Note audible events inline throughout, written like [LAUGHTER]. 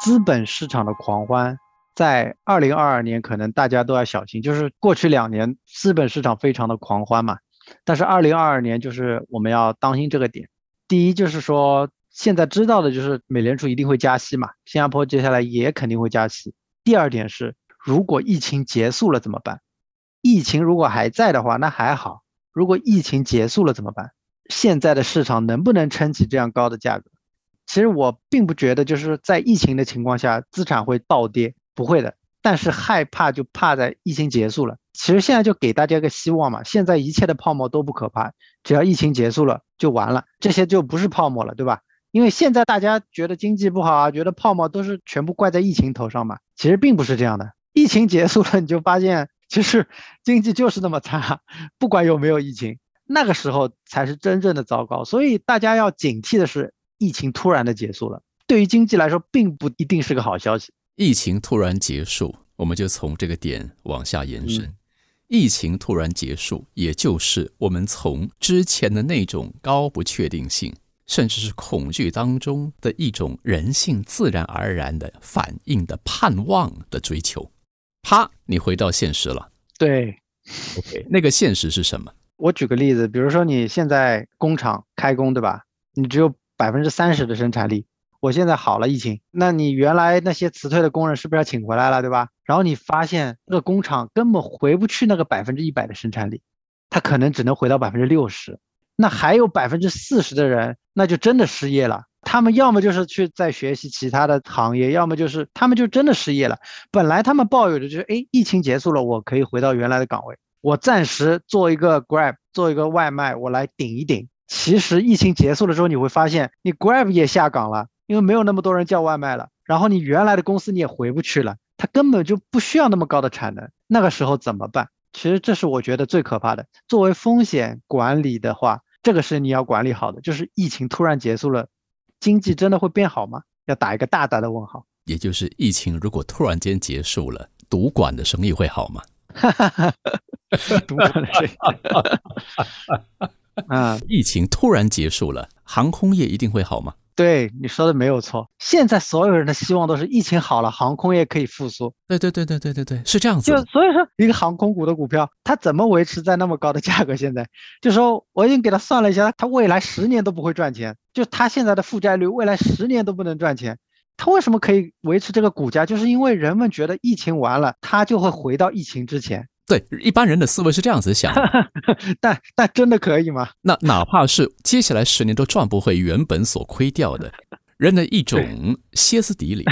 资本市场的狂欢。在二零二二年，可能大家都要小心。就是过去两年资本市场非常的狂欢嘛，但是二零二二年就是我们要当心这个点。第一就是说，现在知道的就是美联储一定会加息嘛，新加坡接下来也肯定会加息。第二点是，如果疫情结束了怎么办？疫情如果还在的话，那还好；如果疫情结束了怎么办？现在的市场能不能撑起这样高的价格？其实我并不觉得，就是在疫情的情况下，资产会暴跌。不会的，但是害怕就怕在疫情结束了。其实现在就给大家个希望嘛，现在一切的泡沫都不可怕，只要疫情结束了就完了，这些就不是泡沫了，对吧？因为现在大家觉得经济不好啊，觉得泡沫都是全部怪在疫情头上嘛，其实并不是这样的。疫情结束了，你就发现其实经济就是那么差，不管有没有疫情，那个时候才是真正的糟糕。所以大家要警惕的是，疫情突然的结束了，对于经济来说并不一定是个好消息。疫情突然结束，我们就从这个点往下延伸。疫情突然结束，也就是我们从之前的那种高不确定性，甚至是恐惧当中的一种人性自然而然的反应的盼望的追求，啪，你回到现实了。对，OK，那个现实是什么？我举个例子，比如说你现在工厂开工，对吧？你只有百分之三十的生产力。我现在好了，疫情，那你原来那些辞退的工人是不是要请回来了，对吧？然后你发现这个工厂根本回不去那个百分之一百的生产力，它可能只能回到百分之六十，那还有百分之四十的人，那就真的失业了。他们要么就是去再学习其他的行业，要么就是他们就真的失业了。本来他们抱有的就是，哎，疫情结束了，我可以回到原来的岗位，我暂时做一个 Grab，做一个外卖，我来顶一顶。其实疫情结束了之后，你会发现你 Grab 也下岗了。因为没有那么多人叫外卖了，然后你原来的公司你也回不去了，它根本就不需要那么高的产能，那个时候怎么办？其实这是我觉得最可怕的。作为风险管理的话，这个是你要管理好的。就是疫情突然结束了，经济真的会变好吗？要打一个大大的问号。也就是疫情如果突然间结束了，赌馆的生意会好吗？[LAUGHS] 赌馆的生意。[LAUGHS] [LAUGHS] 啊，疫情突然结束了，航空业一定会好吗？对你说的没有错，现在所有人的希望都是疫情好了，航空业可以复苏。对对对对对对对，是这样子。就所以说，一个航空股的股票，它怎么维持在那么高的价格？现在就说我已经给他算了一下，它未来十年都不会赚钱，就它现在的负债率，未来十年都不能赚钱。它为什么可以维持这个股价？就是因为人们觉得疫情完了，它就会回到疫情之前。对，一般人的思维是这样子想，[LAUGHS] 但但真的可以吗？那哪怕是接下来十年都赚不回原本所亏掉的，人的一种歇斯底里，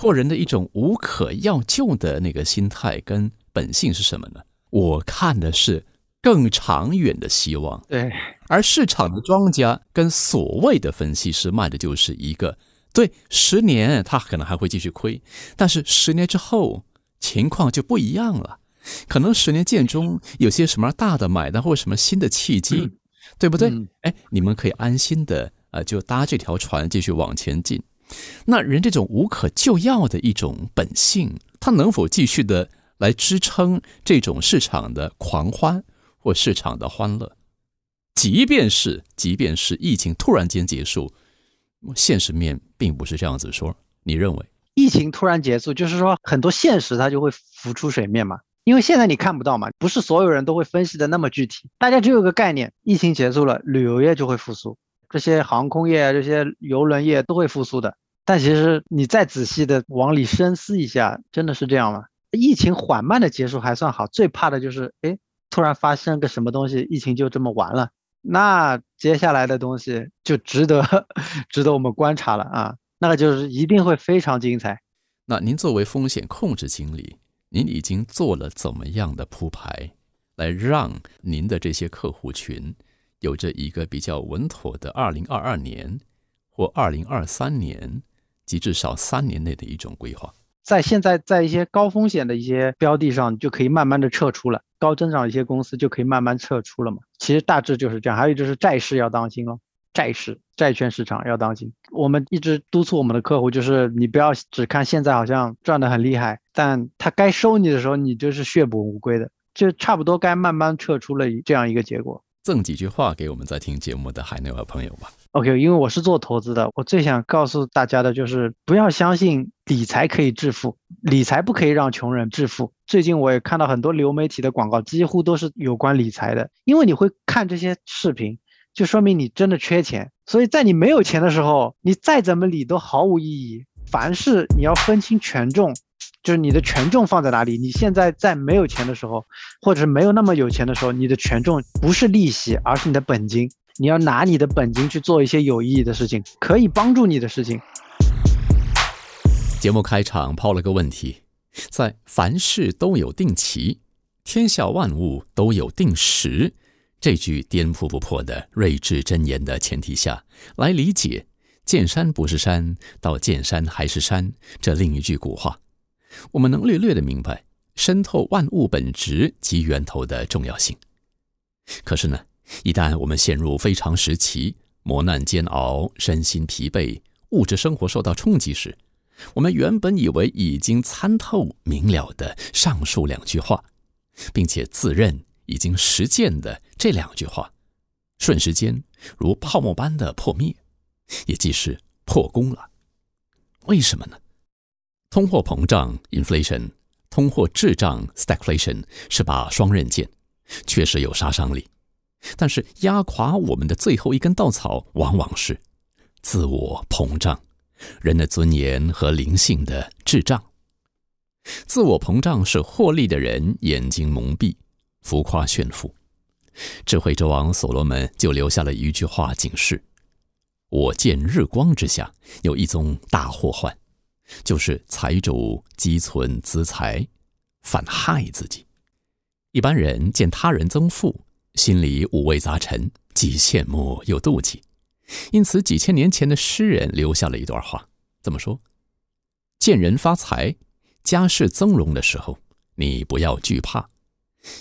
或人的一种无可药救的那个心态跟本性是什么呢？我看的是更长远的希望。对，而市场的庄家跟所谓的分析师卖的就是一个，对，十年他可能还会继续亏，但是十年之后情况就不一样了。可能十年建中有些什么大的买单或什么新的契机，对不对？哎，你们可以安心的呃，就搭这条船继续往前进。那人这种无可救药的一种本性，他能否继续的来支撑这种市场的狂欢或市场的欢乐？即便是即便是疫情突然间结束，现实面并不是这样子说。你认为疫情突然结束，就是说很多现实它就会浮出水面嘛？因为现在你看不到嘛，不是所有人都会分析的那么具体，大家只有个概念，疫情结束了，旅游业就会复苏，这些航空业、这些邮轮业都会复苏的。但其实你再仔细的往里深思一下，真的是这样吗？疫情缓慢的结束还算好，最怕的就是，哎，突然发生个什么东西，疫情就这么完了，那接下来的东西就值得 [LAUGHS] 值得我们观察了啊，那个就是一定会非常精彩。那您作为风险控制经理。您已经做了怎么样的铺排，来让您的这些客户群有着一个比较稳妥的二零二二年，或二零二三年及至少三年内的一种规划。在现在在一些高风险的一些标的上，就可以慢慢的撤出了；高增长一些公司就可以慢慢撤出了嘛。其实大致就是这样。还有就是债市要当心哦，债市、债券市场要当心。我们一直督促我们的客户，就是你不要只看现在好像赚得很厉害，但他该收你的时候，你就是血本无归的，就差不多该慢慢撤出了这样一个结果。赠几句话给我们在听节目的海内外朋友吧。OK，因为我是做投资的，我最想告诉大家的就是不要相信理财可以致富，理财不可以让穷人致富。最近我也看到很多流媒体的广告，几乎都是有关理财的。因为你会看这些视频，就说明你真的缺钱。所以在你没有钱的时候，你再怎么理都毫无意义。凡事你要分清权重，就是你的权重放在哪里。你现在在没有钱的时候，或者是没有那么有钱的时候，你的权重不是利息，而是你的本金。你要拿你的本金去做一些有意义的事情，可以帮助你的事情。节目开场抛了个问题：在凡事都有定期，天下万物都有定时这句颠扑不破的睿智箴言的前提下，来理解“见山不是山，到见山还是山”这另一句古话，我们能略略的明白深透万物本质及源头的重要性。可是呢？一旦我们陷入非常时期，磨难煎熬，身心疲惫，物质生活受到冲击时，我们原本以为已经参透明了的上述两句话，并且自认已经实践的这两句话，瞬时间如泡沫般的破灭，也即是破功了。为什么呢？通货膨胀 （inflation）、通货滞胀 （stagflation） 是把双刃剑，确实有杀伤力。但是压垮我们的最后一根稻草，往往是自我膨胀，人的尊严和灵性的智障。自我膨胀是获利的人眼睛蒙蔽，浮夸炫富。智慧之王所罗门就留下了一句话警示：我见日光之下有一宗大祸患，就是财主积存资财，反害自己。一般人见他人增富。心里五味杂陈，既羡慕又妒忌，因此几千年前的诗人留下了一段话：怎么说？见人发财、家世增荣的时候，你不要惧怕，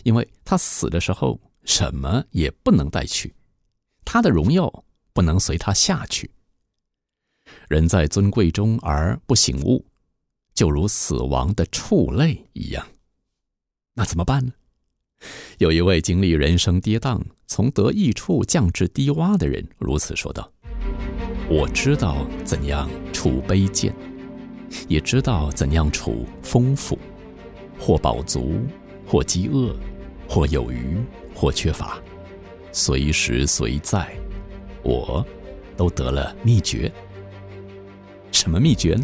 因为他死的时候什么也不能带去，他的荣耀不能随他下去。人在尊贵中而不醒悟，就如死亡的畜类一样。那怎么办呢？有一位经历人生跌宕，从得意处降至低洼的人，如此说道：“我知道怎样处卑贱，也知道怎样处丰富，或饱足，或饥饿，或有余，或缺乏，随时随在，我都得了秘诀。什么秘诀呢？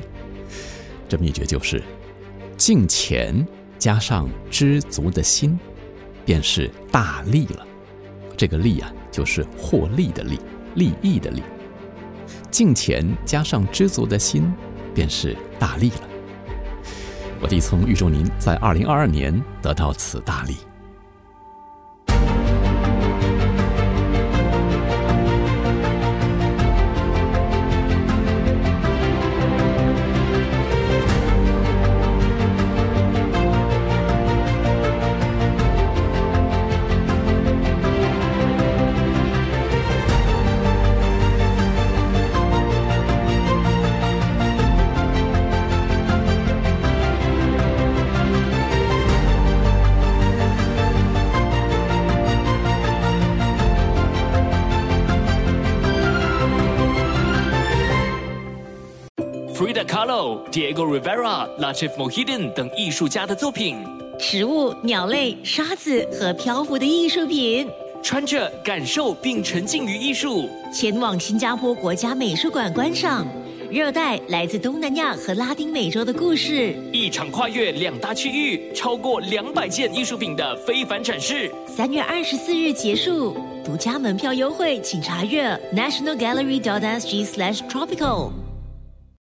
这秘诀就是敬钱加上知足的心。”便是大利了，这个利啊，就是获利的利，利益的利。敬钱加上知足的心，便是大利了。我弟从预祝您在二零二二年得到此大利。Diego Rivera、Latif Mohidin 等艺术家的作品，食物、鸟类、沙子和漂浮的艺术品，穿着感受并沉浸于艺术。前往新加坡国家美术馆观赏热带来自东南亚和拉丁美洲的故事，一场跨越两大区域、超过两百件艺术品的非凡展示。三月二十四日结束，独家门票优惠，请查阅 nationalgallery.sg/tropical。